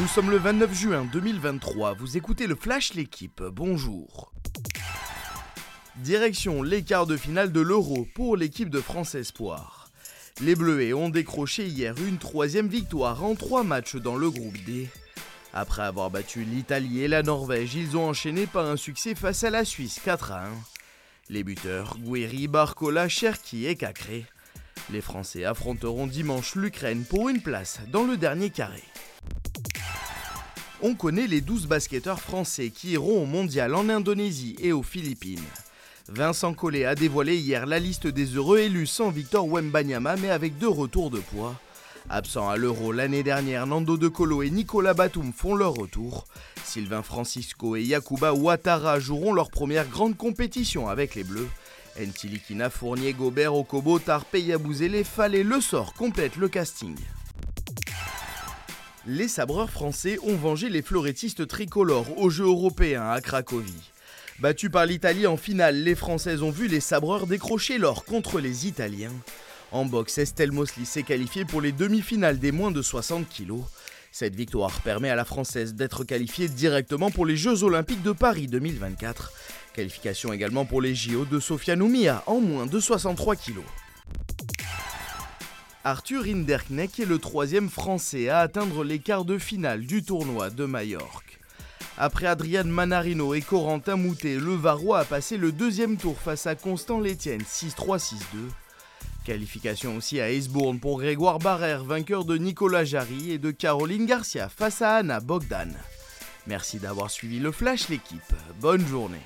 Nous sommes le 29 juin 2023, vous écoutez le Flash L'équipe, bonjour. Direction les quarts de finale de l'Euro pour l'équipe de France Espoir. Les Bleuets ont décroché hier une troisième victoire en trois matchs dans le groupe D. Après avoir battu l'Italie et la Norvège, ils ont enchaîné par un succès face à la Suisse 4 à 1. Les buteurs Guéry, Barcola, Cherki et Cacré. Les Français affronteront dimanche l'Ukraine pour une place dans le dernier carré. On connaît les 12 basketteurs français qui iront au mondial en Indonésie et aux Philippines. Vincent Collet a dévoilé hier la liste des heureux élus sans Victor Wembanyama mais avec deux retours de poids. Absents à l'Euro l'année dernière, Nando De Colo et Nicolas Batum font leur retour. Sylvain Francisco et Yakuba Ouattara joueront leur première grande compétition avec les Bleus. Ntilikina, Fournier, Gobert, Okobo, Tarpe, Yabouzélé, Fall et Le Sort complètent le casting. Les sabreurs français ont vengé les fleurettistes tricolores aux Jeux européens à Cracovie. Battus par l'Italie en finale, les Françaises ont vu les sabreurs décrocher l'or contre les Italiens. En boxe, Estelle Mosley s'est qualifiée pour les demi-finales des moins de 60 kg. Cette victoire permet à la Française d'être qualifiée directement pour les Jeux Olympiques de Paris 2024. Qualification également pour les JO de Sofia Noumia en moins de 63 kg. Arthur Hinderknecht est le troisième Français à atteindre les quarts de finale du tournoi de Majorque. Après Adrian Manarino et Corentin Moutet, le Varois a passé le deuxième tour face à Constant Létienne 6-3-6-2. Qualification aussi à Aisbourne pour Grégoire Barrère, vainqueur de Nicolas Jarry et de Caroline Garcia face à Anna Bogdan. Merci d'avoir suivi le Flash l'équipe. Bonne journée.